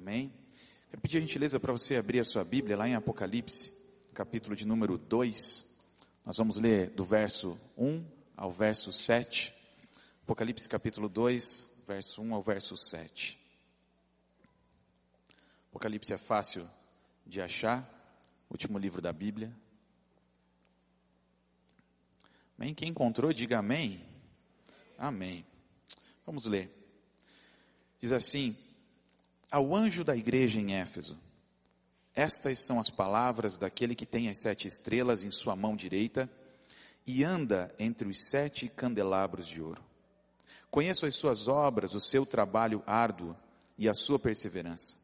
Amém? Quero pedir a gentileza para você abrir a sua Bíblia lá em Apocalipse, capítulo de número 2. Nós vamos ler do verso 1 ao verso 7. Apocalipse capítulo 2, verso 1 ao verso 7. Apocalipse é fácil de achar, último livro da Bíblia. Amém? Quem encontrou, diga amém. Amém. Vamos ler. Diz assim: Ao anjo da igreja em Éfeso, estas são as palavras daquele que tem as sete estrelas em sua mão direita e anda entre os sete candelabros de ouro. Conheço as suas obras, o seu trabalho árduo e a sua perseverança.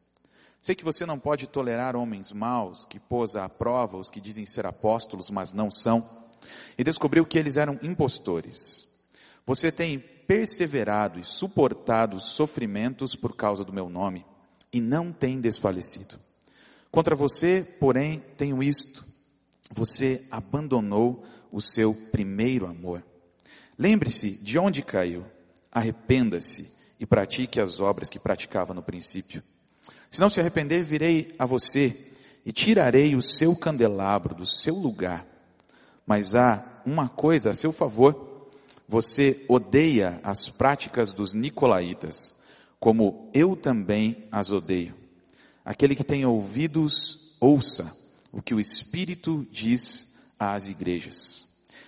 Sei que você não pode tolerar homens maus que pôs à prova os que dizem ser apóstolos, mas não são, e descobriu que eles eram impostores. Você tem perseverado e suportado sofrimentos por causa do meu nome, e não tem desfalecido. Contra você, porém, tenho isto: você abandonou o seu primeiro amor. Lembre-se de onde caiu, arrependa-se e pratique as obras que praticava no princípio. Se não se arrepender, virei a você e tirarei o seu candelabro do seu lugar. Mas há uma coisa a seu favor: você odeia as práticas dos nicolaítas, como eu também as odeio. Aquele que tem ouvidos, ouça o que o Espírito diz às igrejas.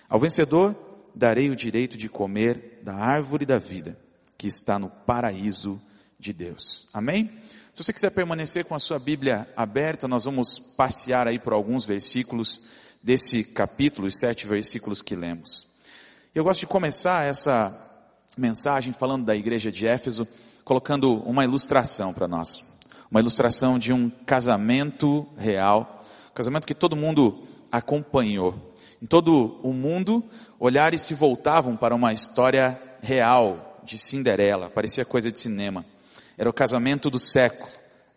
Ao vencedor, darei o direito de comer da árvore da vida, que está no paraíso de Deus. Amém? Se você quiser permanecer com a sua Bíblia aberta, nós vamos passear aí por alguns versículos desse capítulo, os sete versículos que lemos. Eu gosto de começar essa mensagem falando da igreja de Éfeso, colocando uma ilustração para nós. Uma ilustração de um casamento real, casamento que todo mundo acompanhou. Em todo o mundo, olhares se voltavam para uma história real de Cinderela, parecia coisa de cinema. Era o casamento do século,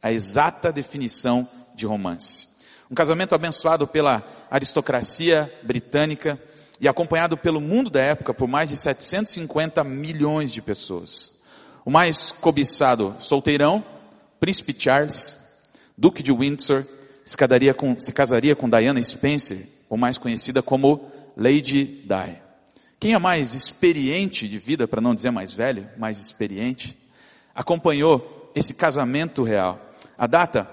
a exata definição de romance. Um casamento abençoado pela aristocracia britânica e acompanhado pelo mundo da época por mais de 750 milhões de pessoas. O mais cobiçado solteirão, Príncipe Charles, Duque de Windsor, se com, se casaria com Diana Spencer, ou mais conhecida como Lady Di. Quem é mais experiente de vida, para não dizer mais velho, mais experiente, acompanhou esse casamento real. A data,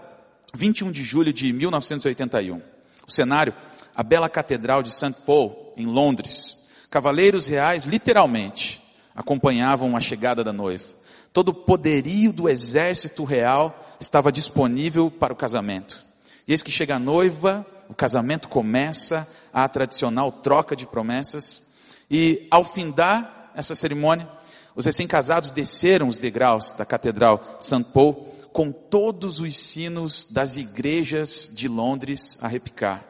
21 de julho de 1981. O cenário, a bela Catedral de St. Paul, em Londres. Cavaleiros reais, literalmente, acompanhavam a chegada da noiva. Todo o poderio do exército real estava disponível para o casamento. E eis que chega a noiva, o casamento começa, a tradicional troca de promessas, e ao findar essa cerimônia, os recém-casados desceram os degraus da Catedral St. Paul com todos os sinos das igrejas de Londres a repicar.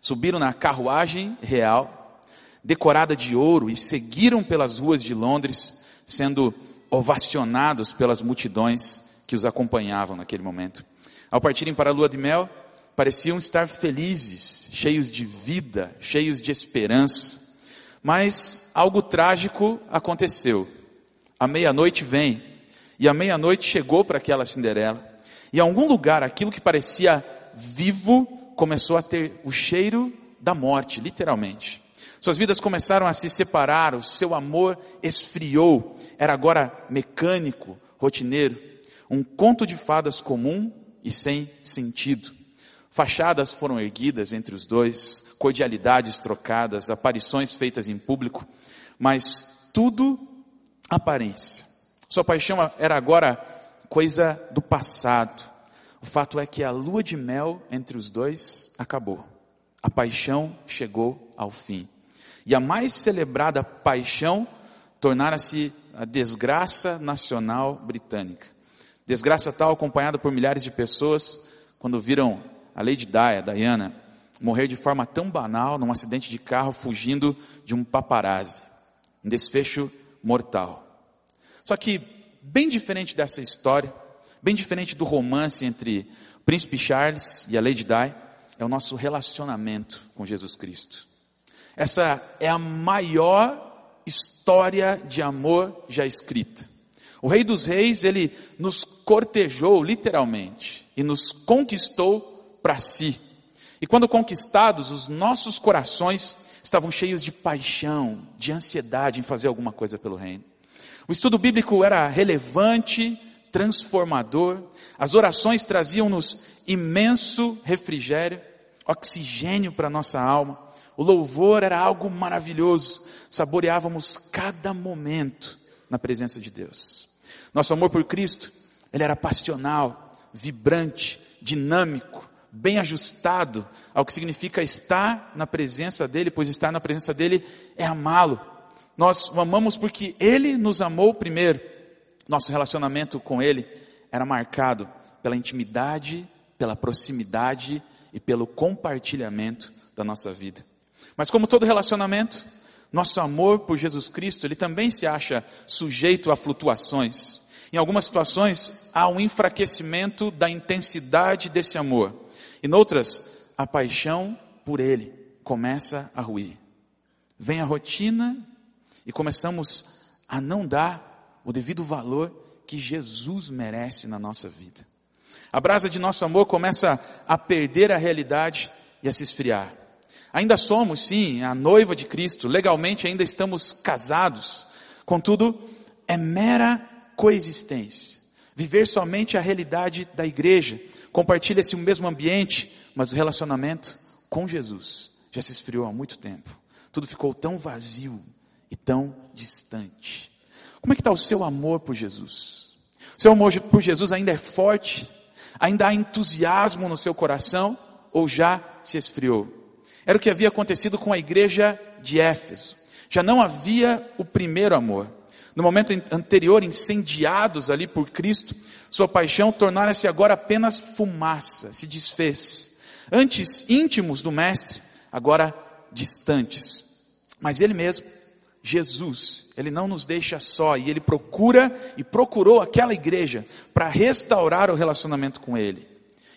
Subiram na carruagem real, decorada de ouro, e seguiram pelas ruas de Londres, sendo ovacionados pelas multidões que os acompanhavam naquele momento. Ao partirem para a lua de mel, pareciam estar felizes, cheios de vida, cheios de esperança. Mas algo trágico aconteceu. A meia-noite vem, e a meia-noite chegou para aquela Cinderela. E em algum lugar, aquilo que parecia vivo começou a ter o cheiro da morte, literalmente. Suas vidas começaram a se separar, o seu amor esfriou, era agora mecânico, rotineiro, um conto de fadas comum e sem sentido. Fachadas foram erguidas entre os dois, cordialidades trocadas, aparições feitas em público, mas tudo aparência. Sua paixão era agora coisa do passado. O fato é que a lua de mel entre os dois acabou. A paixão chegou ao fim. E a mais celebrada paixão tornara-se a desgraça nacional britânica. Desgraça tal acompanhada por milhares de pessoas quando viram a Lady Di, a Diana, morrer de forma tão banal num acidente de carro fugindo de um paparazzi. Um desfecho mortal. Só que, bem diferente dessa história, bem diferente do romance entre o príncipe Charles e a Lady Di, é o nosso relacionamento com Jesus Cristo. Essa é a maior história de amor já escrita. O Rei dos Reis, ele nos cortejou literalmente e nos conquistou para si. E quando conquistados, os nossos corações estavam cheios de paixão, de ansiedade em fazer alguma coisa pelo reino. O estudo bíblico era relevante, transformador. As orações traziam-nos imenso refrigério, oxigênio para nossa alma. O louvor era algo maravilhoso. Saboreávamos cada momento na presença de Deus. Nosso amor por Cristo, ele era passional, vibrante, dinâmico, bem ajustado ao que significa estar na presença dele, pois estar na presença dele é amá-lo. Nós o amamos porque ele nos amou primeiro. Nosso relacionamento com ele era marcado pela intimidade, pela proximidade e pelo compartilhamento da nossa vida. Mas como todo relacionamento, nosso amor por Jesus Cristo, ele também se acha sujeito a flutuações. Em algumas situações, há um enfraquecimento da intensidade desse amor. E noutras, a paixão por Ele começa a ruir. Vem a rotina e começamos a não dar o devido valor que Jesus merece na nossa vida. A brasa de nosso amor começa a perder a realidade e a se esfriar. Ainda somos, sim, a noiva de Cristo, legalmente ainda estamos casados, contudo, é mera coexistência. Viver somente a realidade da igreja. Compartilha-se o mesmo ambiente, mas o relacionamento com Jesus já se esfriou há muito tempo. Tudo ficou tão vazio e tão distante. Como é que está o seu amor por Jesus? O seu amor por Jesus ainda é forte? Ainda há entusiasmo no seu coração? Ou já se esfriou? Era o que havia acontecido com a igreja de Éfeso. Já não havia o primeiro amor no momento anterior incendiados ali por Cristo, sua paixão tornara-se agora apenas fumaça, se desfez. Antes íntimos do Mestre, agora distantes. Mas Ele mesmo, Jesus, Ele não nos deixa só e Ele procura e procurou aquela igreja para restaurar o relacionamento com Ele.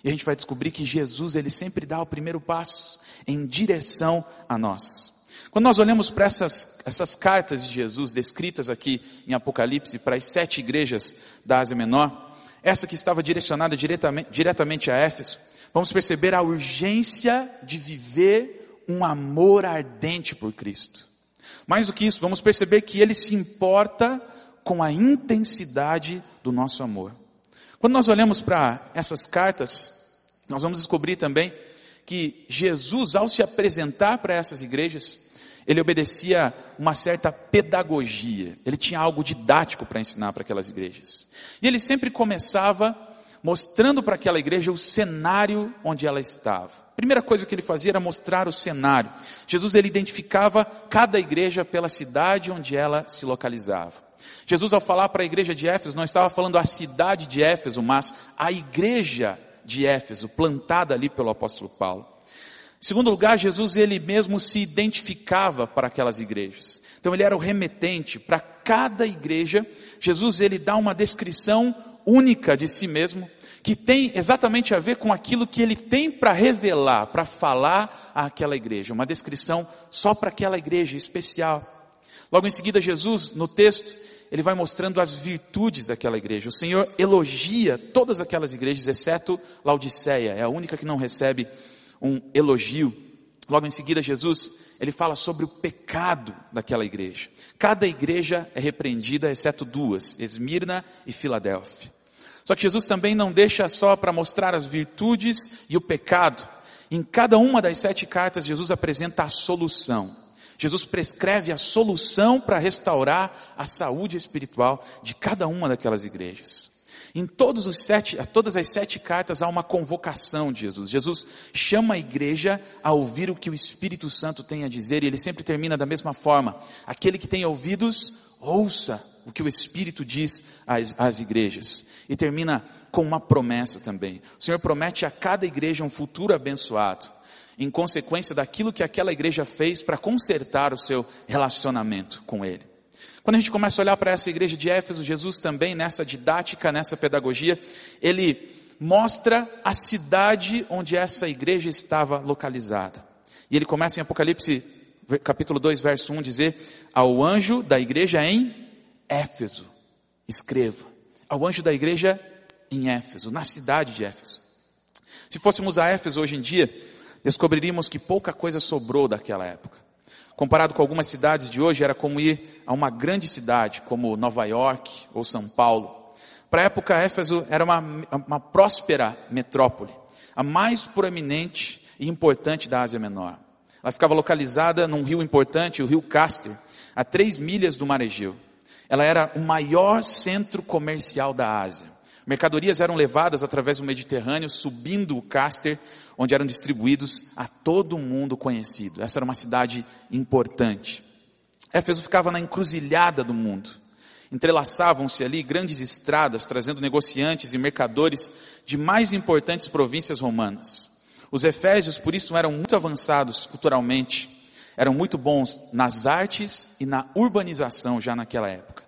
E a gente vai descobrir que Jesus, Ele sempre dá o primeiro passo em direção a nós. Quando nós olhamos para essas, essas cartas de Jesus descritas aqui em Apocalipse para as sete igrejas da Ásia Menor, essa que estava direcionada diretamente, diretamente a Éfeso, vamos perceber a urgência de viver um amor ardente por Cristo. Mais do que isso, vamos perceber que Ele se importa com a intensidade do nosso amor. Quando nós olhamos para essas cartas, nós vamos descobrir também que Jesus, ao se apresentar para essas igrejas, ele obedecia uma certa pedagogia, ele tinha algo didático para ensinar para aquelas igrejas. E ele sempre começava mostrando para aquela igreja o cenário onde ela estava. A primeira coisa que ele fazia era mostrar o cenário. Jesus ele identificava cada igreja pela cidade onde ela se localizava. Jesus ao falar para a igreja de Éfeso não estava falando a cidade de Éfeso, mas a igreja de Éfeso, plantada ali pelo apóstolo Paulo. Em segundo lugar, Jesus ele mesmo se identificava para aquelas igrejas. Então ele era o remetente para cada igreja. Jesus ele dá uma descrição única de si mesmo, que tem exatamente a ver com aquilo que ele tem para revelar, para falar àquela igreja, uma descrição só para aquela igreja especial. Logo em seguida, Jesus, no texto, ele vai mostrando as virtudes daquela igreja. O Senhor elogia todas aquelas igrejas, exceto Laodiceia, é a única que não recebe um elogio. Logo em seguida, Jesus, ele fala sobre o pecado daquela igreja. Cada igreja é repreendida, exceto duas, Esmirna e Filadélfia. Só que Jesus também não deixa só para mostrar as virtudes e o pecado. Em cada uma das sete cartas, Jesus apresenta a solução. Jesus prescreve a solução para restaurar a saúde espiritual de cada uma daquelas igrejas. Em todos os sete, todas as sete cartas há uma convocação de Jesus. Jesus chama a igreja a ouvir o que o Espírito Santo tem a dizer e ele sempre termina da mesma forma. Aquele que tem ouvidos, ouça o que o Espírito diz às, às igrejas. E termina com uma promessa também. O Senhor promete a cada igreja um futuro abençoado, em consequência daquilo que aquela igreja fez para consertar o seu relacionamento com Ele. Quando a gente começa a olhar para essa igreja de Éfeso, Jesus também, nessa didática, nessa pedagogia, ele mostra a cidade onde essa igreja estava localizada. E ele começa em Apocalipse, capítulo 2, verso 1, dizer: Ao anjo da igreja em Éfeso. escreva ao anjo da igreja em Éfeso, na cidade de Éfeso. Se fôssemos a Éfeso hoje em dia, descobriríamos que pouca coisa sobrou daquela época. Comparado com algumas cidades de hoje, era como ir a uma grande cidade, como Nova York ou São Paulo. Para a época, Éfeso era uma, uma próspera metrópole, a mais proeminente e importante da Ásia Menor. Ela ficava localizada num rio importante, o rio Caster, a três milhas do mar Egeu. Ela era o maior centro comercial da Ásia. Mercadorias eram levadas através do Mediterrâneo, subindo o Caster, onde eram distribuídos a todo mundo conhecido. Essa era uma cidade importante. Éfeso ficava na encruzilhada do mundo. Entrelaçavam-se ali grandes estradas, trazendo negociantes e mercadores de mais importantes províncias romanas. Os efésios, por isso, eram muito avançados culturalmente, eram muito bons nas artes e na urbanização já naquela época.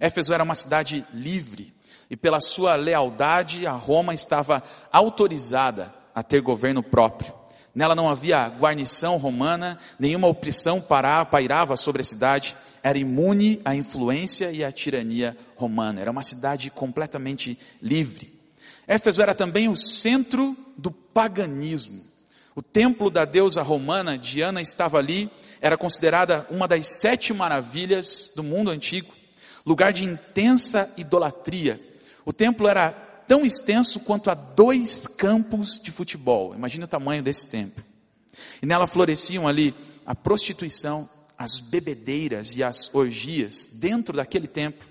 Éfeso era uma cidade livre, e pela sua lealdade a Roma estava autorizada a ter governo próprio. Nela não havia guarnição romana, nenhuma opressão pairava sobre a cidade, era imune à influência e à tirania romana. Era uma cidade completamente livre. Éfeso era também o centro do paganismo. O templo da deusa romana, Diana, estava ali, era considerada uma das sete maravilhas do mundo antigo, lugar de intensa idolatria. O templo era tão extenso quanto a dois campos de futebol. Imagine o tamanho desse templo. E nela floresciam ali a prostituição, as bebedeiras e as orgias dentro daquele templo.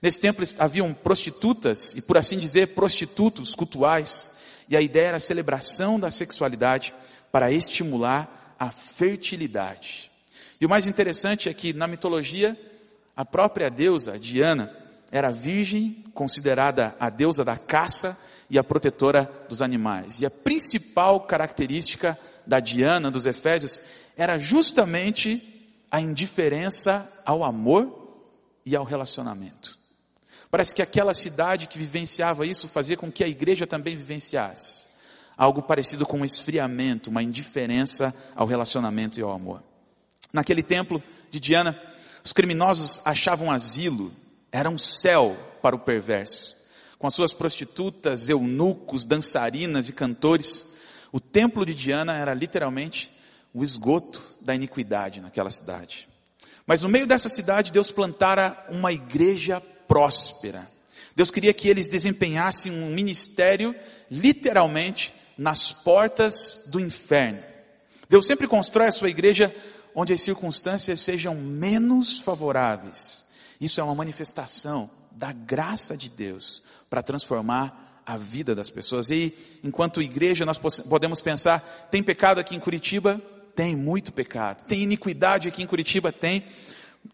Nesse templo haviam prostitutas e, por assim dizer, prostitutos cultuais. E a ideia era a celebração da sexualidade para estimular a fertilidade. E o mais interessante é que na mitologia, a própria deusa Diana era virgem, considerada a deusa da caça e a protetora dos animais. E a principal característica da Diana dos Efésios era justamente a indiferença ao amor e ao relacionamento. Parece que aquela cidade que vivenciava isso fazia com que a igreja também vivenciasse algo parecido com um esfriamento, uma indiferença ao relacionamento e ao amor. Naquele templo de Diana, os criminosos achavam asilo era um céu para o perverso. Com as suas prostitutas, eunucos, dançarinas e cantores, o templo de Diana era literalmente o esgoto da iniquidade naquela cidade. Mas no meio dessa cidade, Deus plantara uma igreja próspera. Deus queria que eles desempenhassem um ministério, literalmente, nas portas do inferno. Deus sempre constrói a sua igreja onde as circunstâncias sejam menos favoráveis isso é uma manifestação da graça de Deus para transformar a vida das pessoas. E enquanto igreja nós podemos pensar, tem pecado aqui em Curitiba? Tem muito pecado. Tem iniquidade aqui em Curitiba? Tem.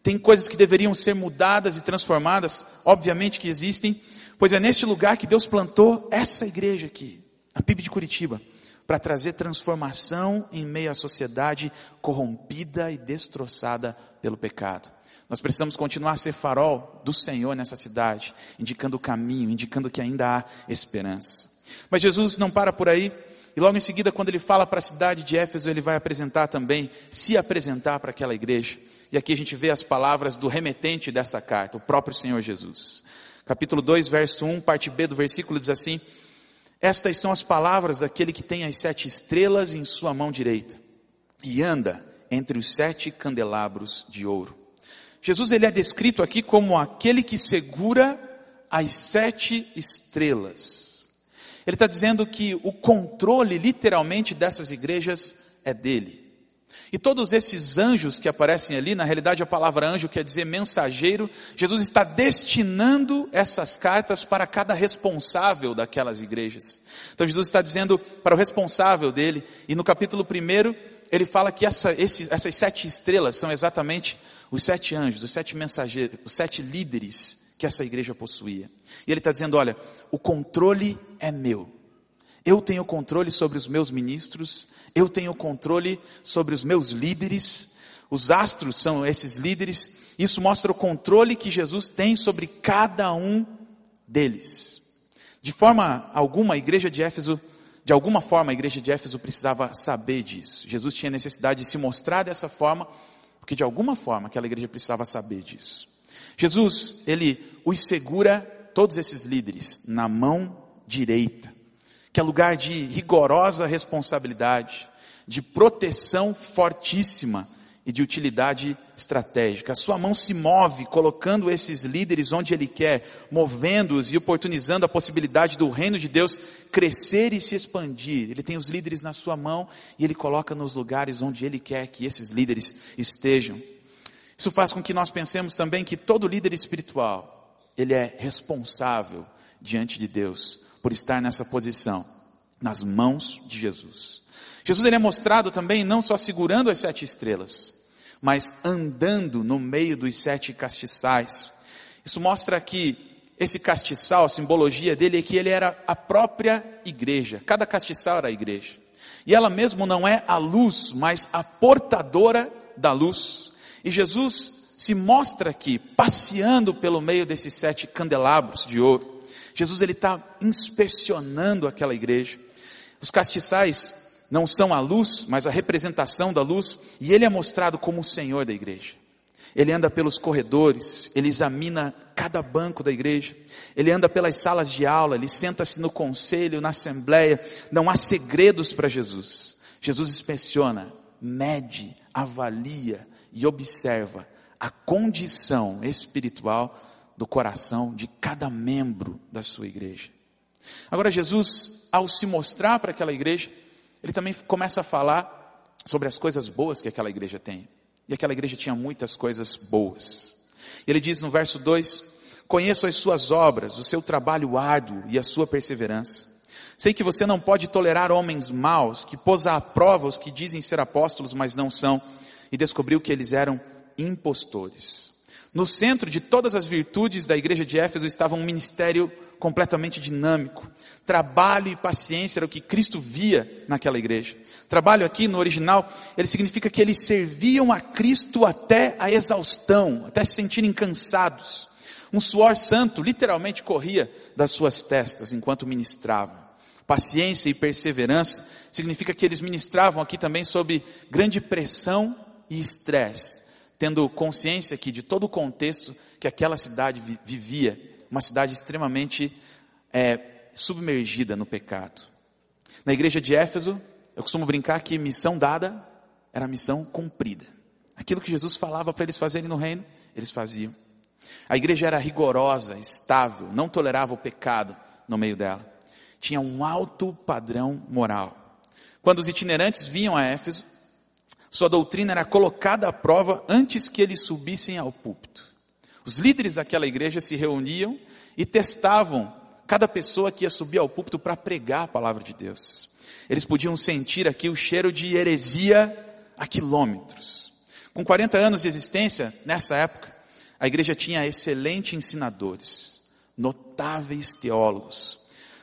Tem coisas que deveriam ser mudadas e transformadas? Obviamente que existem. Pois é neste lugar que Deus plantou essa igreja aqui, a PIB de Curitiba, para trazer transformação em meio à sociedade corrompida e destroçada pelo pecado. Nós precisamos continuar a ser farol do Senhor nessa cidade, indicando o caminho, indicando que ainda há esperança. Mas Jesus não para por aí, e logo em seguida, quando ele fala para a cidade de Éfeso, ele vai apresentar também, se apresentar para aquela igreja. E aqui a gente vê as palavras do remetente dessa carta, o próprio Senhor Jesus. Capítulo 2, verso 1, parte B do versículo diz assim: Estas são as palavras daquele que tem as sete estrelas em sua mão direita e anda entre os sete candelabros de ouro. Jesus ele é descrito aqui como aquele que segura as sete estrelas. Ele está dizendo que o controle literalmente dessas igrejas é dele. E todos esses anjos que aparecem ali, na realidade a palavra anjo quer dizer mensageiro, Jesus está destinando essas cartas para cada responsável daquelas igrejas. Então Jesus está dizendo para o responsável dele, e no capítulo 1 ele fala que essa, essas sete estrelas são exatamente os sete anjos, os sete mensageiros, os sete líderes que essa igreja possuía. E ele está dizendo: olha, o controle é meu. Eu tenho controle sobre os meus ministros, eu tenho controle sobre os meus líderes, os astros são esses líderes, isso mostra o controle que Jesus tem sobre cada um deles. De forma alguma, a igreja de Éfeso, de alguma forma, a igreja de Éfeso precisava saber disso. Jesus tinha necessidade de se mostrar dessa forma porque de alguma forma aquela igreja precisava saber disso. Jesus, ele os segura, todos esses líderes, na mão direita, que é lugar de rigorosa responsabilidade, de proteção fortíssima e de utilidade estratégica. A sua mão se move colocando esses líderes onde ele quer, movendo-os e oportunizando a possibilidade do reino de Deus crescer e se expandir. Ele tem os líderes na sua mão e ele coloca nos lugares onde ele quer que esses líderes estejam. Isso faz com que nós pensemos também que todo líder espiritual, ele é responsável diante de Deus por estar nessa posição, nas mãos de Jesus. Jesus ele é mostrado também não só segurando as sete estrelas, mas andando no meio dos sete castiçais. Isso mostra que esse castiçal, a simbologia dele é que ele era a própria igreja. Cada castiçal era a igreja. E ela mesmo não é a luz, mas a portadora da luz. E Jesus se mostra aqui, passeando pelo meio desses sete candelabros de ouro. Jesus ele está inspecionando aquela igreja. Os castiçais não são a luz, mas a representação da luz, e ele é mostrado como o Senhor da igreja. Ele anda pelos corredores, ele examina cada banco da igreja, ele anda pelas salas de aula, ele senta-se no conselho, na assembleia, não há segredos para Jesus. Jesus inspeciona, mede, avalia e observa a condição espiritual do coração de cada membro da sua igreja. Agora, Jesus, ao se mostrar para aquela igreja, ele também começa a falar sobre as coisas boas que aquela igreja tem. E aquela igreja tinha muitas coisas boas. Ele diz no verso 2: Conheço as suas obras, o seu trabalho árduo e a sua perseverança. Sei que você não pode tolerar homens maus, que pôs à prova os que dizem ser apóstolos, mas não são, e descobriu que eles eram impostores. No centro de todas as virtudes da igreja de Éfeso estava um ministério completamente dinâmico. Trabalho e paciência era o que Cristo via naquela igreja. Trabalho aqui no original, ele significa que eles serviam a Cristo até a exaustão, até se sentirem cansados. Um suor santo literalmente corria das suas testas enquanto ministravam. Paciência e perseverança significa que eles ministravam aqui também sob grande pressão e estresse, tendo consciência aqui de todo o contexto que aquela cidade vivia uma cidade extremamente é, submergida no pecado. Na igreja de Éfeso, eu costumo brincar que missão dada era missão cumprida. Aquilo que Jesus falava para eles fazerem no reino, eles faziam. A igreja era rigorosa, estável, não tolerava o pecado no meio dela. Tinha um alto padrão moral. Quando os itinerantes vinham a Éfeso, sua doutrina era colocada à prova antes que eles subissem ao púlpito. Os líderes daquela igreja se reuniam e testavam cada pessoa que ia subir ao púlpito para pregar a palavra de Deus. Eles podiam sentir aqui o cheiro de heresia a quilômetros. Com 40 anos de existência, nessa época, a igreja tinha excelentes ensinadores, notáveis teólogos.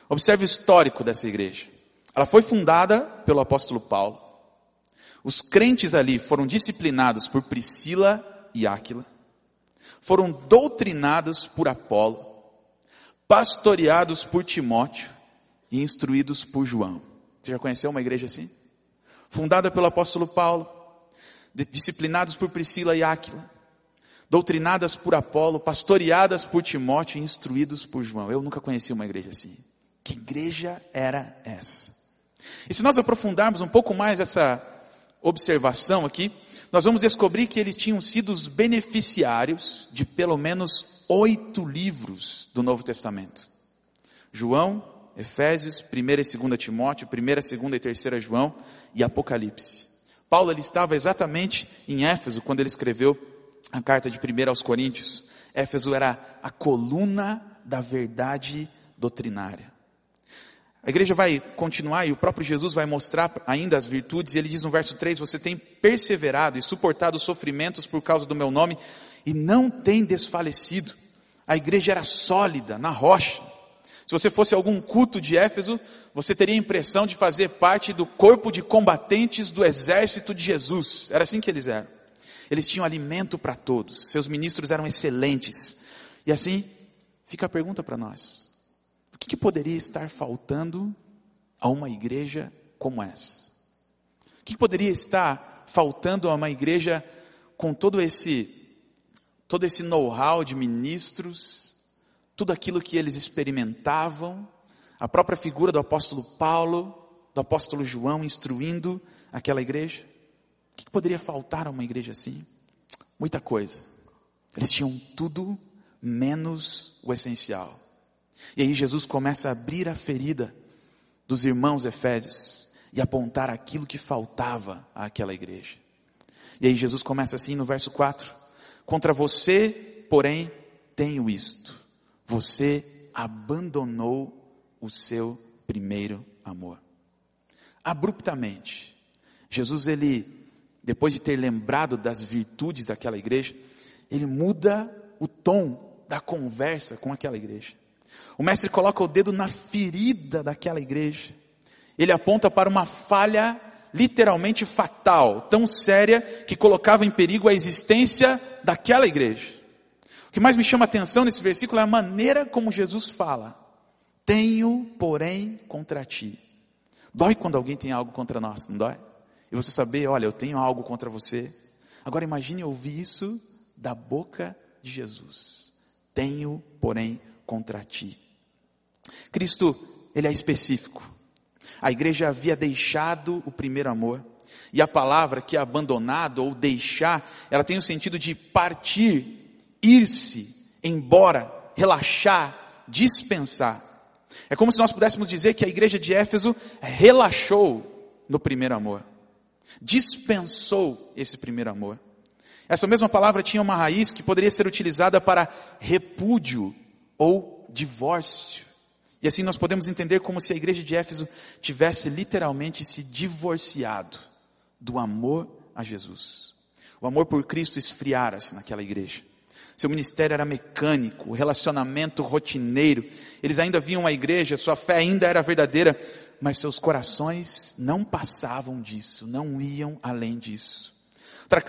Observe o histórico dessa igreja. Ela foi fundada pelo apóstolo Paulo. Os crentes ali foram disciplinados por Priscila e Áquila foram doutrinados por Apolo, pastoreados por Timóteo e instruídos por João. Você já conheceu uma igreja assim? Fundada pelo apóstolo Paulo, disciplinados por Priscila e Áquila, doutrinadas por Apolo, pastoreadas por Timóteo e instruídos por João. Eu nunca conheci uma igreja assim. Que igreja era essa? E se nós aprofundarmos um pouco mais essa observação aqui, nós vamos descobrir que eles tinham sido os beneficiários de pelo menos oito livros do Novo Testamento. João, Efésios, 1 e 2 Timóteo, 1, 2 e 3 João e Apocalipse. Paulo ele estava exatamente em Éfeso quando ele escreveu a carta de 1 aos Coríntios. Éfeso era a coluna da verdade doutrinária. A igreja vai continuar e o próprio Jesus vai mostrar ainda as virtudes, e ele diz no verso 3: Você tem perseverado e suportado os sofrimentos por causa do meu nome e não tem desfalecido. A igreja era sólida, na rocha. Se você fosse algum culto de Éfeso, você teria a impressão de fazer parte do corpo de combatentes do exército de Jesus. Era assim que eles eram. Eles tinham alimento para todos, seus ministros eram excelentes. E assim, fica a pergunta para nós: o que, que poderia estar faltando a uma igreja como essa? O que, que poderia estar faltando a uma igreja com todo esse todo esse know-how de ministros, tudo aquilo que eles experimentavam, a própria figura do apóstolo Paulo, do apóstolo João instruindo aquela igreja. O que poderia faltar a uma igreja assim? Muita coisa. Eles tinham tudo menos o essencial. E aí Jesus começa a abrir a ferida dos irmãos efésios e apontar aquilo que faltava àquela igreja. E aí Jesus começa assim no verso 4: Contra você, porém, tenho isto. Você abandonou o seu primeiro amor. Abruptamente. Jesus ele depois de ter lembrado das virtudes daquela igreja, ele muda o tom da conversa com aquela igreja. O mestre coloca o dedo na ferida daquela igreja. Ele aponta para uma falha literalmente fatal, tão séria que colocava em perigo a existência daquela igreja. O que mais me chama a atenção nesse versículo é a maneira como Jesus fala. Tenho, porém, contra ti. Dói quando alguém tem algo contra nós, não dói? E você saber, olha, eu tenho algo contra você. Agora imagine ouvir isso da boca de Jesus. Tenho, porém, contra ti. Cristo, ele é específico. A igreja havia deixado o primeiro amor. E a palavra que é abandonado ou deixar, ela tem o sentido de partir, ir-se, embora, relaxar, dispensar. É como se nós pudéssemos dizer que a igreja de Éfeso relaxou no primeiro amor. Dispensou esse primeiro amor. Essa mesma palavra tinha uma raiz que poderia ser utilizada para repúdio ou divórcio. E assim nós podemos entender como se a igreja de Éfeso tivesse literalmente se divorciado do amor a Jesus. O amor por Cristo esfriara-se naquela igreja. Seu ministério era mecânico, relacionamento rotineiro. Eles ainda viam a igreja, sua fé ainda era verdadeira, mas seus corações não passavam disso, não iam além disso.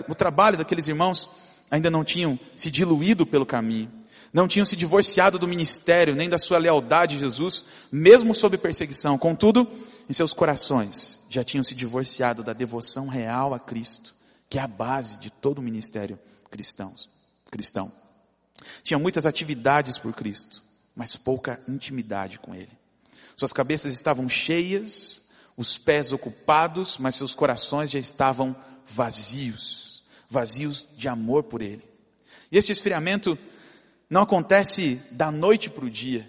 O trabalho daqueles irmãos ainda não tinham se diluído pelo caminho, não tinham se divorciado do ministério, nem da sua lealdade a Jesus, mesmo sob perseguição. Contudo, em seus corações já tinham se divorciado da devoção real a Cristo, que é a base de todo o ministério cristãos, cristão. Tinha muitas atividades por Cristo, mas pouca intimidade com Ele. Suas cabeças estavam cheias, os pés ocupados, mas seus corações já estavam vazios, vazios de amor por Ele. E este esfriamento não acontece da noite para o dia,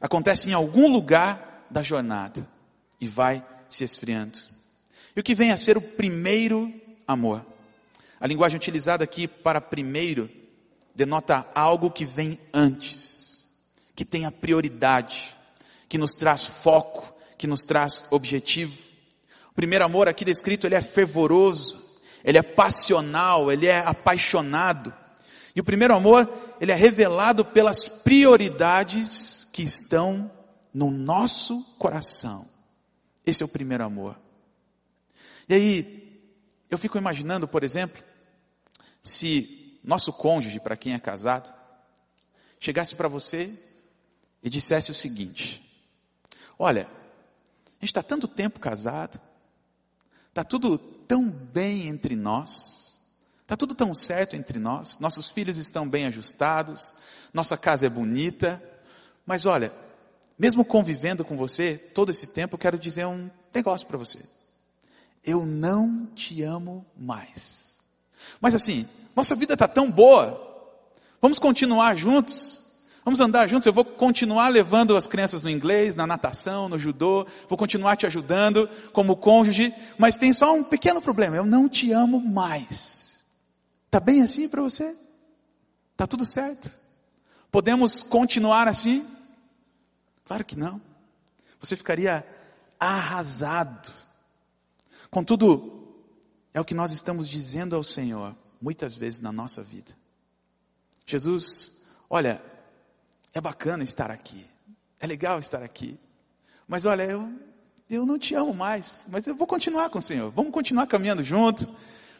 acontece em algum lugar da jornada e vai se esfriando. E o que vem a ser o primeiro amor? A linguagem utilizada aqui para primeiro denota algo que vem antes, que tem a prioridade, que nos traz foco, que nos traz objetivo. O primeiro amor aqui descrito, ele é fervoroso, ele é passional, ele é apaixonado. E o primeiro amor, ele é revelado pelas prioridades que estão no nosso coração. Esse é o primeiro amor. E aí, eu fico imaginando, por exemplo, se nosso cônjuge, para quem é casado, chegasse para você e dissesse o seguinte: Olha, a gente está tanto tempo casado, está tudo tão bem entre nós, está tudo tão certo entre nós, nossos filhos estão bem ajustados, nossa casa é bonita, mas olha, mesmo convivendo com você todo esse tempo, quero dizer um negócio para você. Eu não te amo mais. Mas assim, nossa vida está tão boa, vamos continuar juntos? Vamos andar juntos, eu vou continuar levando as crianças no inglês, na natação, no judô, vou continuar te ajudando como cônjuge, mas tem só um pequeno problema, eu não te amo mais. Tá bem assim para você? Tá tudo certo? Podemos continuar assim? Claro que não. Você ficaria arrasado. Contudo, é o que nós estamos dizendo ao Senhor muitas vezes na nossa vida. Jesus, olha, é bacana estar aqui. É legal estar aqui. Mas olha, eu, eu não te amo mais. Mas eu vou continuar com o Senhor. Vamos continuar caminhando junto.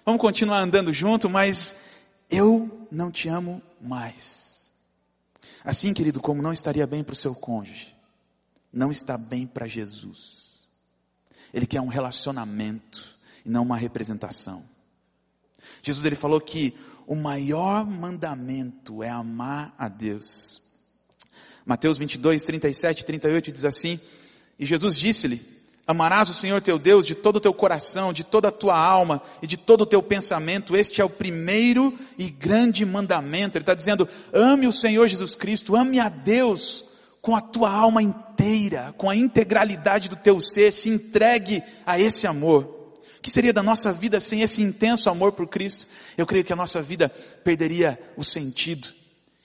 Vamos continuar andando junto, mas eu não te amo mais. Assim, querido, como não estaria bem para o seu cônjuge, não está bem para Jesus. Ele quer um relacionamento e não uma representação. Jesus ele falou que o maior mandamento é amar a Deus. Mateus 22, 37 e 38 diz assim: E Jesus disse-lhe: Amarás o Senhor teu Deus de todo o teu coração, de toda a tua alma e de todo o teu pensamento. Este é o primeiro e grande mandamento. Ele está dizendo: ame o Senhor Jesus Cristo, ame a Deus com a tua alma inteira, com a integralidade do teu ser, se entregue a esse amor. O que seria da nossa vida sem esse intenso amor por Cristo? Eu creio que a nossa vida perderia o sentido.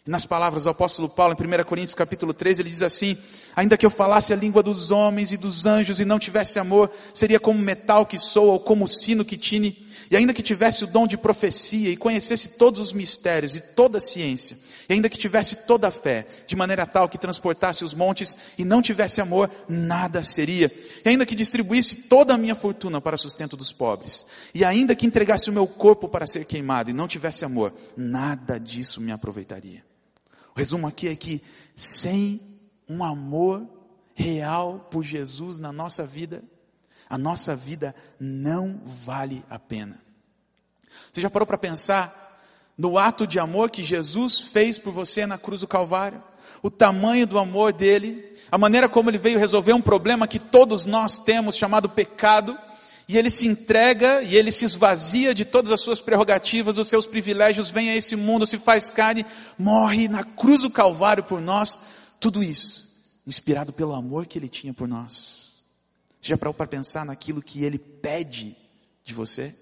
Nas palavras do apóstolo Paulo, em 1 Coríntios capítulo 13, ele diz assim, ainda que eu falasse a língua dos homens e dos anjos e não tivesse amor, seria como metal que soa ou como sino que tine e ainda que tivesse o dom de profecia e conhecesse todos os mistérios e toda a ciência, e ainda que tivesse toda a fé, de maneira tal que transportasse os montes e não tivesse amor, nada seria. E ainda que distribuísse toda a minha fortuna para sustento dos pobres, e ainda que entregasse o meu corpo para ser queimado e não tivesse amor, nada disso me aproveitaria. O resumo aqui é que sem um amor real por Jesus na nossa vida, a nossa vida não vale a pena. Você já parou para pensar no ato de amor que Jesus fez por você na cruz do Calvário? O tamanho do amor dele, a maneira como ele veio resolver um problema que todos nós temos chamado pecado, e ele se entrega e ele se esvazia de todas as suas prerrogativas, os seus privilégios, vem a esse mundo, se faz carne, morre na cruz do Calvário por nós, tudo isso inspirado pelo amor que ele tinha por nós. Você já parou para pensar naquilo que Ele pede de você?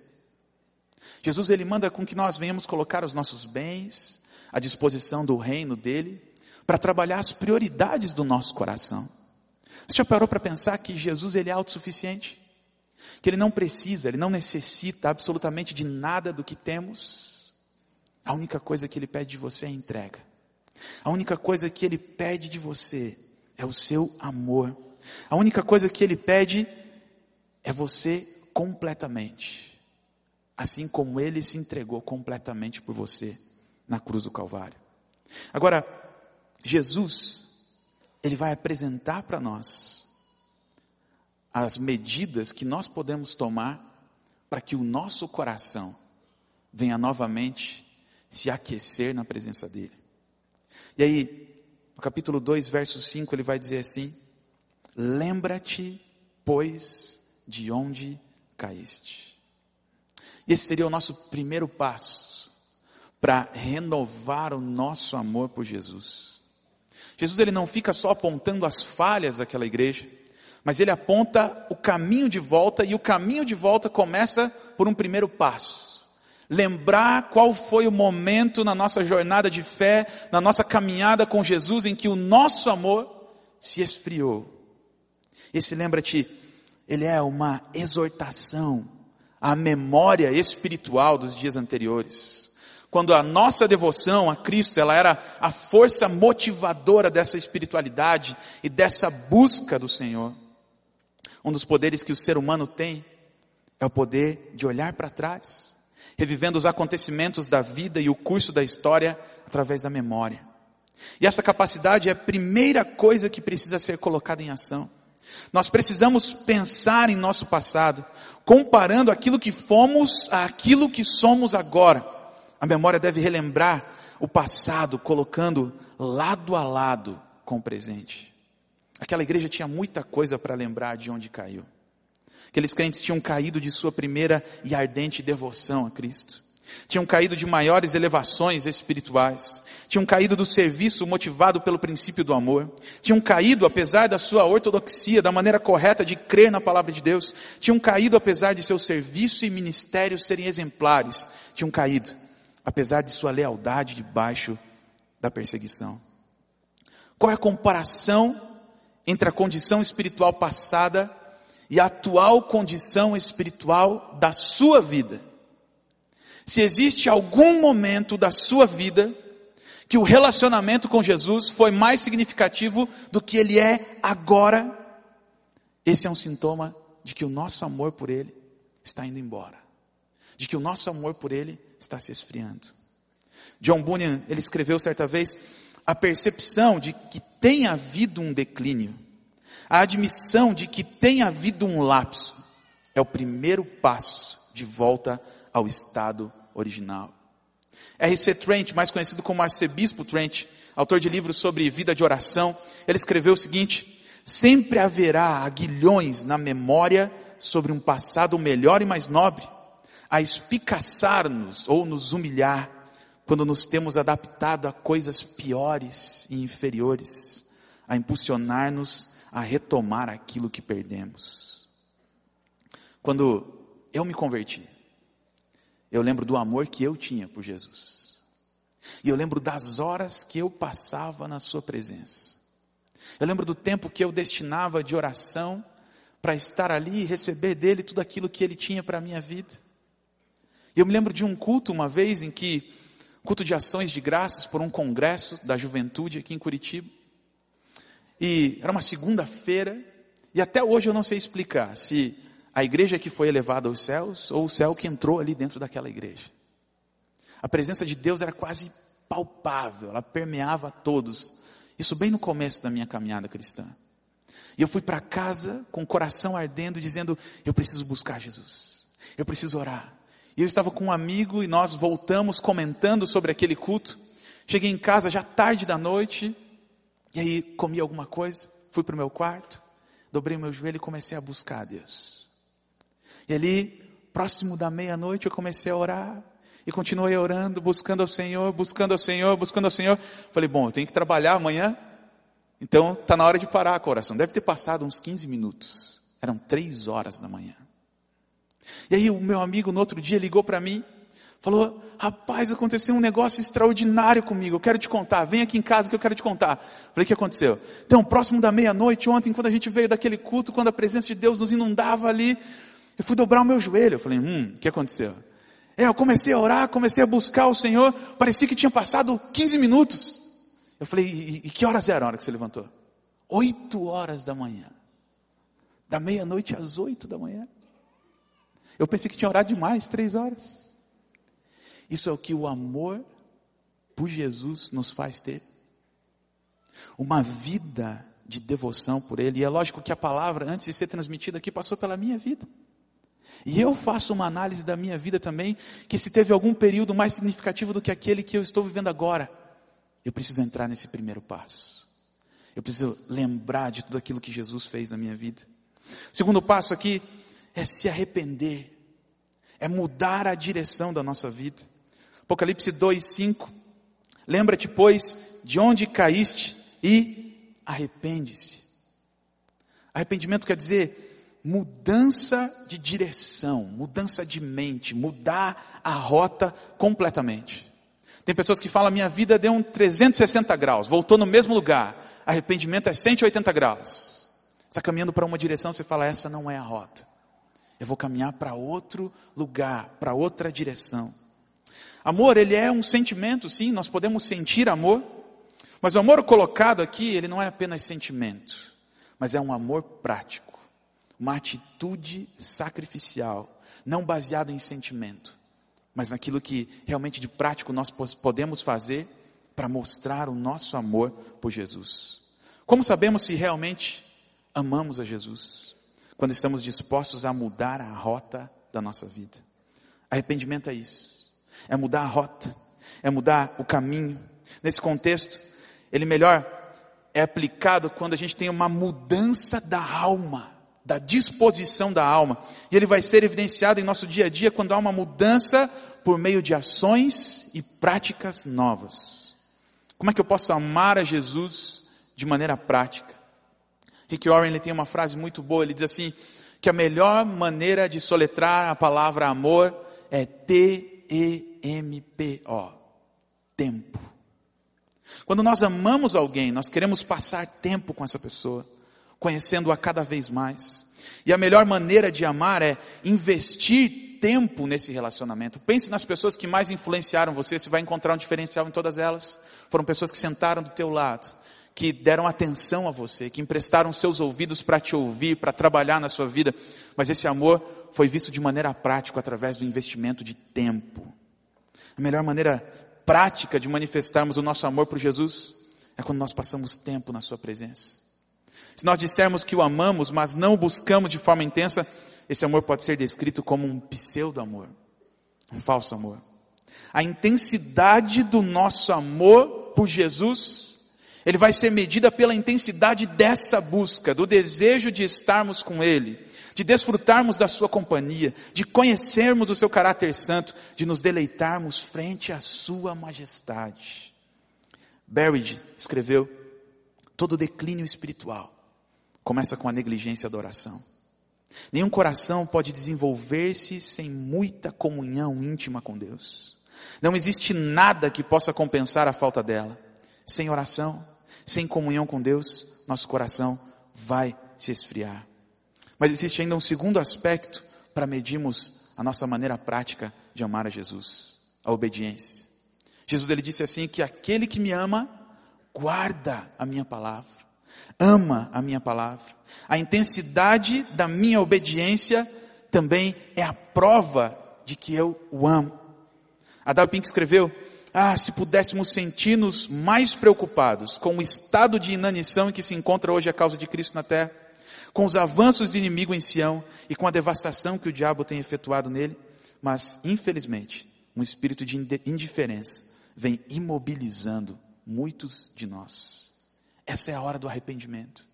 Jesus, Ele manda com que nós venhamos colocar os nossos bens à disposição do reino dEle, para trabalhar as prioridades do nosso coração. Você já parou para pensar que Jesus, Ele é autossuficiente? Que Ele não precisa, Ele não necessita absolutamente de nada do que temos? A única coisa que Ele pede de você é entrega. A única coisa que Ele pede de você é o seu amor. A única coisa que ele pede é você completamente. Assim como ele se entregou completamente por você na cruz do Calvário. Agora, Jesus, ele vai apresentar para nós as medidas que nós podemos tomar para que o nosso coração venha novamente se aquecer na presença dele. E aí, no capítulo 2, verso 5, ele vai dizer assim: Lembra-te, pois, de onde caíste. Esse seria o nosso primeiro passo para renovar o nosso amor por Jesus. Jesus ele não fica só apontando as falhas daquela igreja, mas ele aponta o caminho de volta e o caminho de volta começa por um primeiro passo. Lembrar qual foi o momento na nossa jornada de fé, na nossa caminhada com Jesus em que o nosso amor se esfriou esse lembra-te, ele é uma exortação à memória espiritual dos dias anteriores. Quando a nossa devoção a Cristo, ela era a força motivadora dessa espiritualidade e dessa busca do Senhor. Um dos poderes que o ser humano tem é o poder de olhar para trás, revivendo os acontecimentos da vida e o curso da história através da memória. E essa capacidade é a primeira coisa que precisa ser colocada em ação. Nós precisamos pensar em nosso passado, comparando aquilo que fomos a aquilo que somos agora. A memória deve relembrar o passado, colocando lado a lado com o presente. Aquela igreja tinha muita coisa para lembrar de onde caiu. Aqueles crentes tinham caído de sua primeira e ardente devoção a Cristo. Tinham caído de maiores elevações espirituais, tinham caído do serviço motivado pelo princípio do amor, tinham caído apesar da sua ortodoxia, da maneira correta de crer na palavra de Deus, tinham caído apesar de seu serviço e ministério serem exemplares, tinham caído apesar de sua lealdade debaixo da perseguição. Qual é a comparação entre a condição espiritual passada e a atual condição espiritual da sua vida? Se existe algum momento da sua vida que o relacionamento com Jesus foi mais significativo do que ele é agora, esse é um sintoma de que o nosso amor por ele está indo embora. De que o nosso amor por ele está se esfriando. John Bunyan, ele escreveu certa vez, a percepção de que tem havido um declínio, a admissão de que tem havido um lapso, é o primeiro passo de volta ao estado original. R.C. Trent, mais conhecido como arcebispo Trent, autor de livros sobre vida de oração, ele escreveu o seguinte: sempre haverá aguilhões na memória sobre um passado melhor e mais nobre, a espicaçar-nos ou nos humilhar quando nos temos adaptado a coisas piores e inferiores, a impulsionar-nos a retomar aquilo que perdemos. Quando eu me converti, eu lembro do amor que eu tinha por Jesus. E eu lembro das horas que eu passava na Sua presença. Eu lembro do tempo que eu destinava de oração para estar ali e receber dele tudo aquilo que ele tinha para a minha vida. Eu me lembro de um culto uma vez em que, culto de ações de graças por um congresso da juventude aqui em Curitiba. E era uma segunda-feira, e até hoje eu não sei explicar se a igreja que foi elevada aos céus ou o céu que entrou ali dentro daquela igreja. A presença de Deus era quase palpável, ela permeava a todos. Isso bem no começo da minha caminhada cristã. E eu fui para casa com o coração ardendo, dizendo: Eu preciso buscar Jesus, eu preciso orar. E eu estava com um amigo e nós voltamos comentando sobre aquele culto. Cheguei em casa já tarde da noite, e aí comi alguma coisa, fui para o meu quarto, dobrei meu joelho e comecei a buscar a Deus. E ali, próximo da meia-noite, eu comecei a orar. E continuei orando, buscando ao Senhor, buscando ao Senhor, buscando ao Senhor. Falei, bom, eu tenho que trabalhar amanhã. Então, está na hora de parar a oração. Deve ter passado uns 15 minutos. Eram três horas da manhã. E aí o meu amigo no outro dia ligou para mim, falou, rapaz, aconteceu um negócio extraordinário comigo, eu quero te contar, vem aqui em casa que eu quero te contar. Falei, o que aconteceu? Então, próximo da meia-noite, ontem, quando a gente veio daquele culto, quando a presença de Deus nos inundava ali, eu fui dobrar o meu joelho. Eu falei, hum, o que aconteceu? É, eu comecei a orar, comecei a buscar o Senhor. Parecia que tinha passado 15 minutos. Eu falei, e, e que horas era a hora que você levantou? Oito horas da manhã. Da meia-noite às oito da manhã. Eu pensei que tinha orado demais, três horas. Isso é o que o amor por Jesus nos faz ter. Uma vida de devoção por Ele. E é lógico que a palavra, antes de ser transmitida aqui, passou pela minha vida. E eu faço uma análise da minha vida também, que se teve algum período mais significativo do que aquele que eu estou vivendo agora, eu preciso entrar nesse primeiro passo. Eu preciso lembrar de tudo aquilo que Jesus fez na minha vida. Segundo passo aqui é se arrepender, é mudar a direção da nossa vida. Apocalipse 2, 5. Lembra-te, pois, de onde caíste e arrepende-se. Arrependimento quer dizer mudança de direção, mudança de mente, mudar a rota completamente. Tem pessoas que falam, minha vida deu um 360 graus, voltou no mesmo lugar. Arrependimento é 180 graus. Está caminhando para uma direção, você fala, essa não é a rota. Eu vou caminhar para outro lugar, para outra direção. Amor, ele é um sentimento, sim, nós podemos sentir amor, mas o amor colocado aqui, ele não é apenas sentimento, mas é um amor prático uma atitude sacrificial, não baseada em sentimento, mas naquilo que realmente de prático nós podemos fazer para mostrar o nosso amor por Jesus. Como sabemos se realmente amamos a Jesus? Quando estamos dispostos a mudar a rota da nossa vida. Arrependimento é isso. É mudar a rota, é mudar o caminho. Nesse contexto, ele melhor é aplicado quando a gente tem uma mudança da alma da disposição da alma. E ele vai ser evidenciado em nosso dia a dia quando há uma mudança por meio de ações e práticas novas. Como é que eu posso amar a Jesus de maneira prática? Rick Warren ele tem uma frase muito boa, ele diz assim, que a melhor maneira de soletrar a palavra amor é T-E-M-P-O, tempo. Quando nós amamos alguém, nós queremos passar tempo com essa pessoa conhecendo-a cada vez mais. E a melhor maneira de amar é investir tempo nesse relacionamento. Pense nas pessoas que mais influenciaram você, você vai encontrar um diferencial em todas elas. Foram pessoas que sentaram do teu lado, que deram atenção a você, que emprestaram seus ouvidos para te ouvir, para trabalhar na sua vida. Mas esse amor foi visto de maneira prática através do investimento de tempo. A melhor maneira prática de manifestarmos o nosso amor por Jesus é quando nós passamos tempo na sua presença. Se nós dissermos que o amamos, mas não o buscamos de forma intensa, esse amor pode ser descrito como um pseudo-amor, um falso amor. a intensidade do nosso amor por Jesus, ele vai ser medida pela intensidade dessa busca, do desejo de estarmos com Ele, de desfrutarmos da Sua companhia, de conhecermos o Seu caráter santo, de nos deleitarmos frente à Sua majestade. Berridge escreveu: todo declínio espiritual começa com a negligência da oração. Nenhum coração pode desenvolver-se sem muita comunhão íntima com Deus. Não existe nada que possa compensar a falta dela. Sem oração, sem comunhão com Deus, nosso coração vai se esfriar. Mas existe ainda um segundo aspecto para medirmos a nossa maneira prática de amar a Jesus, a obediência. Jesus ele disse assim que aquele que me ama guarda a minha palavra, ama a minha palavra. A intensidade da minha obediência também é a prova de que eu o amo. Adal Pink escreveu: Ah, se pudéssemos sentir-nos mais preocupados com o estado de inanição em que se encontra hoje a causa de Cristo na terra, com os avanços do inimigo em Sião e com a devastação que o diabo tem efetuado nele, mas, infelizmente, um espírito de indiferença vem imobilizando muitos de nós. Essa é a hora do arrependimento.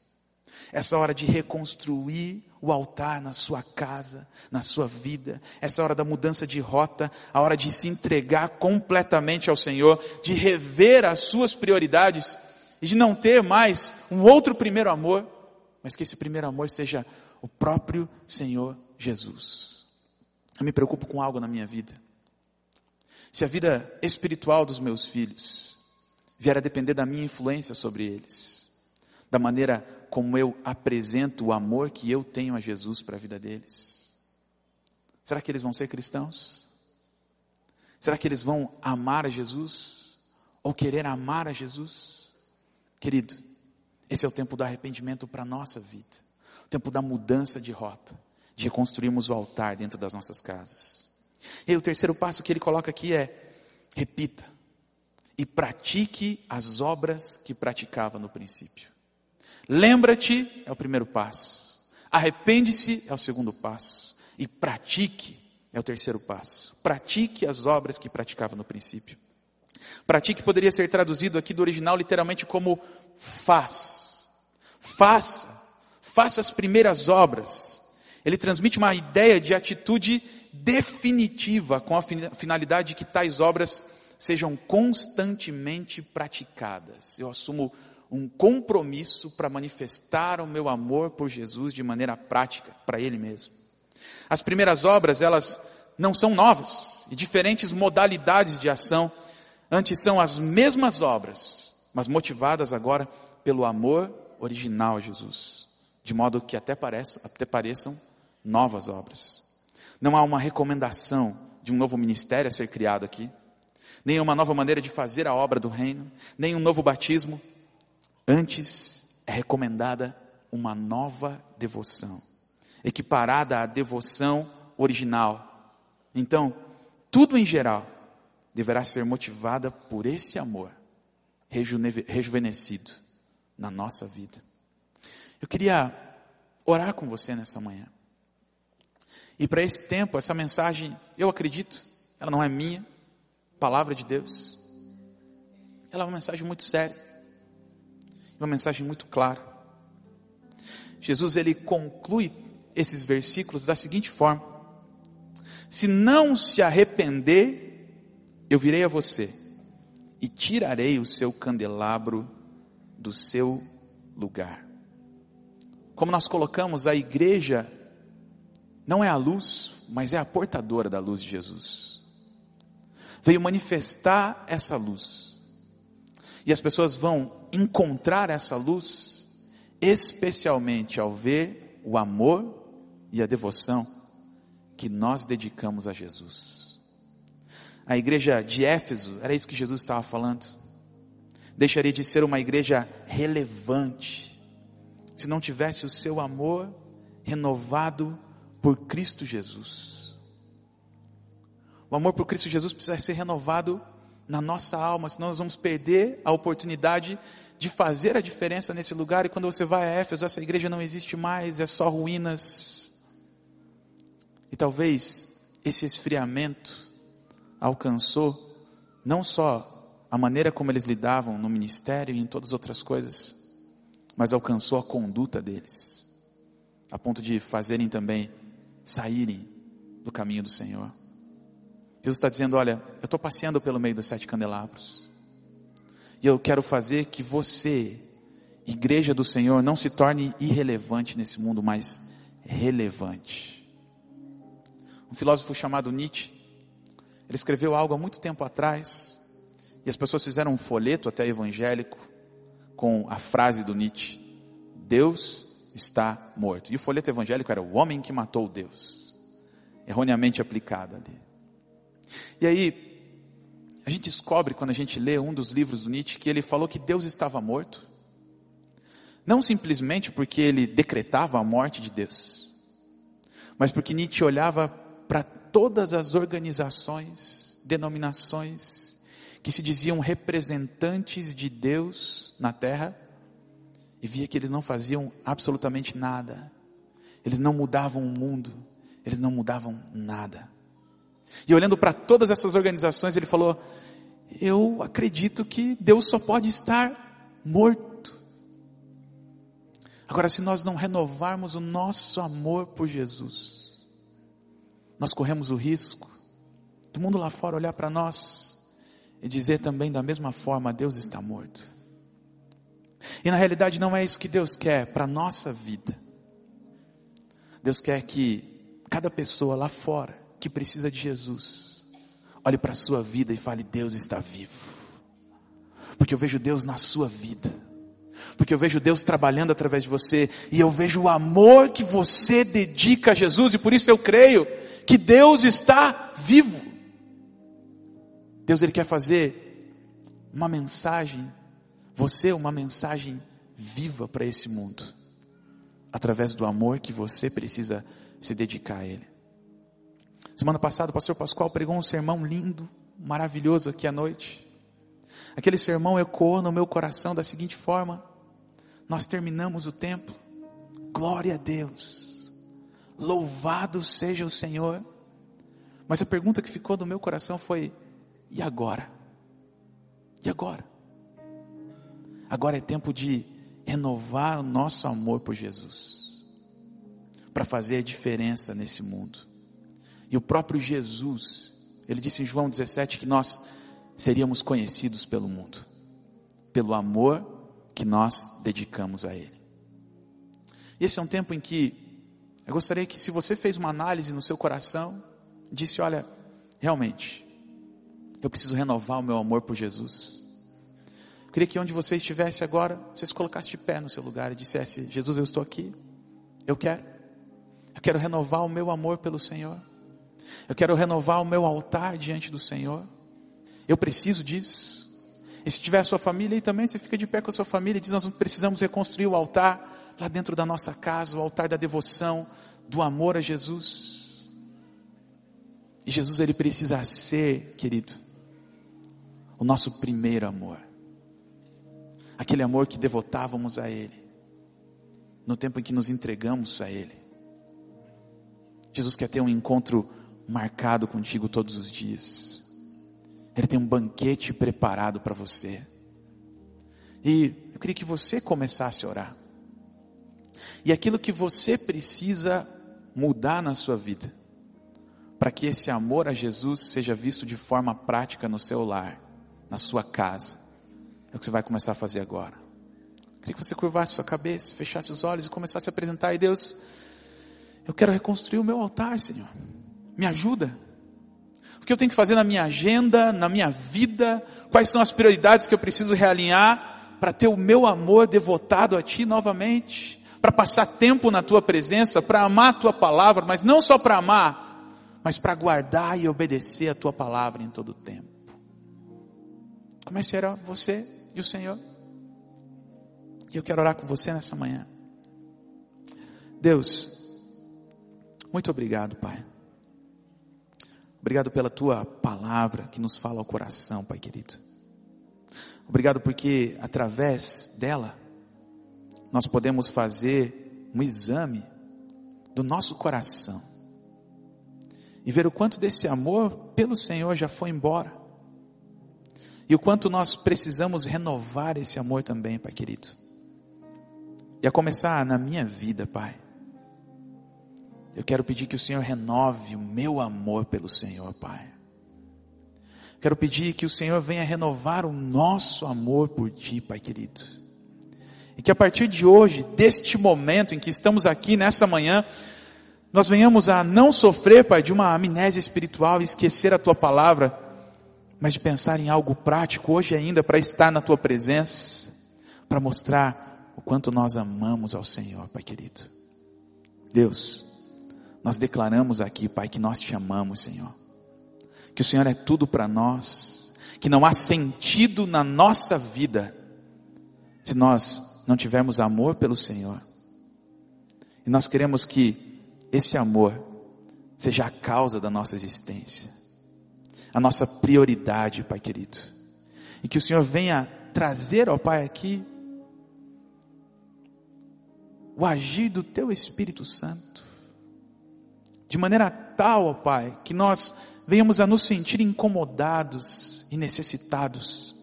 Essa hora de reconstruir o altar na sua casa, na sua vida. Essa hora da mudança de rota, a hora de se entregar completamente ao Senhor, de rever as suas prioridades e de não ter mais um outro primeiro amor, mas que esse primeiro amor seja o próprio Senhor Jesus. Eu me preocupo com algo na minha vida. Se a vida espiritual dos meus filhos vier a depender da minha influência sobre eles, da maneira como eu apresento o amor que eu tenho a Jesus para a vida deles? Será que eles vão ser cristãos? Será que eles vão amar a Jesus? Ou querer amar a Jesus? Querido, esse é o tempo do arrependimento para a nossa vida, o tempo da mudança de rota, de reconstruirmos o altar dentro das nossas casas. E aí, o terceiro passo que ele coloca aqui é: repita e pratique as obras que praticava no princípio. Lembra-te é o primeiro passo. Arrepende-se é o segundo passo. E pratique é o terceiro passo. Pratique as obras que praticava no princípio. Pratique poderia ser traduzido aqui do original literalmente como faz. Faça. Faça as primeiras obras. Ele transmite uma ideia de atitude definitiva com a finalidade de que tais obras sejam constantemente praticadas. Eu assumo um compromisso para manifestar o meu amor por Jesus de maneira prática para Ele mesmo. As primeiras obras, elas não são novas e diferentes modalidades de ação, antes são as mesmas obras, mas motivadas agora pelo amor original a Jesus, de modo que até, até pareçam novas obras. Não há uma recomendação de um novo ministério a ser criado aqui, nem uma nova maneira de fazer a obra do reino, nem um novo batismo, Antes é recomendada uma nova devoção, equiparada à devoção original. Então, tudo em geral deverá ser motivada por esse amor rejuvenescido na nossa vida. Eu queria orar com você nessa manhã. E para esse tempo, essa mensagem, eu acredito, ela não é minha, palavra de Deus. Ela é uma mensagem muito séria uma mensagem muito clara. Jesus ele conclui esses versículos da seguinte forma: Se não se arrepender, eu virei a você e tirarei o seu candelabro do seu lugar. Como nós colocamos, a igreja não é a luz, mas é a portadora da luz de Jesus. Veio manifestar essa luz. E as pessoas vão encontrar essa luz, especialmente ao ver o amor e a devoção que nós dedicamos a Jesus. A igreja de Éfeso, era isso que Jesus estava falando. Deixaria de ser uma igreja relevante se não tivesse o seu amor renovado por Cristo Jesus. O amor por Cristo Jesus precisa ser renovado na nossa alma, senão nós vamos perder a oportunidade de fazer a diferença nesse lugar. E quando você vai a Éfeso, essa igreja não existe mais, é só ruínas. E talvez esse esfriamento alcançou não só a maneira como eles lidavam no ministério e em todas as outras coisas, mas alcançou a conduta deles, a ponto de fazerem também saírem do caminho do Senhor. Jesus está dizendo: Olha, eu estou passeando pelo meio dos sete candelabros, e eu quero fazer que você, igreja do Senhor, não se torne irrelevante nesse mundo, mas relevante. Um filósofo chamado Nietzsche, ele escreveu algo há muito tempo atrás, e as pessoas fizeram um folheto até evangélico com a frase do Nietzsche: Deus está morto. E o folheto evangélico era o homem que matou Deus, erroneamente aplicado ali. E aí, a gente descobre quando a gente lê um dos livros do Nietzsche que ele falou que Deus estava morto, não simplesmente porque ele decretava a morte de Deus, mas porque Nietzsche olhava para todas as organizações, denominações que se diziam representantes de Deus na terra e via que eles não faziam absolutamente nada. Eles não mudavam o mundo, eles não mudavam nada. E olhando para todas essas organizações, ele falou: Eu acredito que Deus só pode estar morto. Agora, se nós não renovarmos o nosso amor por Jesus, nós corremos o risco do mundo lá fora olhar para nós e dizer também da mesma forma: Deus está morto. E na realidade não é isso que Deus quer para a nossa vida. Deus quer que cada pessoa lá fora que precisa de Jesus, olhe para a sua vida e fale: Deus está vivo. Porque eu vejo Deus na sua vida. Porque eu vejo Deus trabalhando através de você. E eu vejo o amor que você dedica a Jesus. E por isso eu creio que Deus está vivo. Deus ele quer fazer uma mensagem, você uma mensagem viva para esse mundo. Através do amor que você precisa se dedicar a Ele. Semana passada o pastor Pascoal pregou um sermão lindo, maravilhoso aqui à noite. Aquele sermão ecoou no meu coração da seguinte forma: Nós terminamos o templo, glória a Deus, louvado seja o Senhor. Mas a pergunta que ficou no meu coração foi: e agora? E agora? Agora é tempo de renovar o nosso amor por Jesus, para fazer a diferença nesse mundo. E o próprio Jesus, ele disse em João 17 que nós seríamos conhecidos pelo mundo, pelo amor que nós dedicamos a Ele. Esse é um tempo em que eu gostaria que, se você fez uma análise no seu coração, disse: Olha, realmente, eu preciso renovar o meu amor por Jesus. Eu queria que onde você estivesse agora, você se colocasse de pé no seu lugar e dissesse: Jesus, eu estou aqui, eu quero, eu quero renovar o meu amor pelo Senhor. Eu quero renovar o meu altar diante do Senhor. Eu preciso disso. E se tiver a sua família aí também, você fica de pé com a sua família e diz: Nós precisamos reconstruir o altar lá dentro da nossa casa, o altar da devoção, do amor a Jesus. E Jesus, ele precisa ser, querido, o nosso primeiro amor. Aquele amor que devotávamos a Ele, no tempo em que nos entregamos a Ele. Jesus quer ter um encontro marcado contigo todos os dias. Ele tem um banquete preparado para você. E eu queria que você começasse a orar. E aquilo que você precisa mudar na sua vida, para que esse amor a Jesus seja visto de forma prática no seu lar, na sua casa, é o que você vai começar a fazer agora. Eu queria que você curvasse sua cabeça, fechasse os olhos e começasse a apresentar, e Deus, eu quero reconstruir o meu altar, Senhor. Me ajuda. O que eu tenho que fazer na minha agenda, na minha vida? Quais são as prioridades que eu preciso realinhar para ter o meu amor devotado a Ti novamente? Para passar tempo na Tua presença, para amar a Tua palavra, mas não só para amar, mas para guardar e obedecer a Tua palavra em todo o tempo. Comece a orar você e o Senhor. E eu quero orar com você nessa manhã. Deus, muito obrigado, Pai. Obrigado pela tua palavra que nos fala ao coração, Pai querido. Obrigado porque através dela nós podemos fazer um exame do nosso coração e ver o quanto desse amor pelo Senhor já foi embora E o quanto nós precisamos renovar esse amor também, Pai querido. E a começar na minha vida, Pai. Eu quero pedir que o Senhor renove o meu amor pelo Senhor, Pai. Quero pedir que o Senhor venha renovar o nosso amor por Ti, Pai querido. E que a partir de hoje, deste momento em que estamos aqui nessa manhã, nós venhamos a não sofrer, Pai, de uma amnésia espiritual e esquecer a Tua palavra, mas de pensar em algo prático hoje ainda para estar na Tua presença, para mostrar o quanto nós amamos ao Senhor, Pai querido. Deus, nós declaramos aqui, Pai, que nós te amamos, Senhor. Que o Senhor é tudo para nós. Que não há sentido na nossa vida se nós não tivermos amor pelo Senhor. E nós queremos que esse amor seja a causa da nossa existência. A nossa prioridade, Pai querido. E que o Senhor venha trazer ao Pai aqui o agir do Teu Espírito Santo de maneira tal, ó Pai, que nós venhamos a nos sentir incomodados e necessitados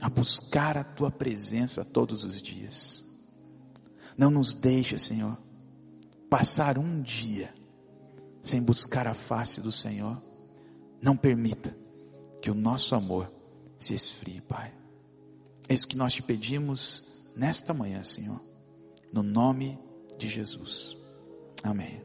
a buscar a Tua presença todos os dias. Não nos deixe, Senhor, passar um dia sem buscar a face do Senhor. Não permita que o nosso amor se esfrie, Pai. É isso que nós te pedimos nesta manhã, Senhor, no nome de Jesus. Amém.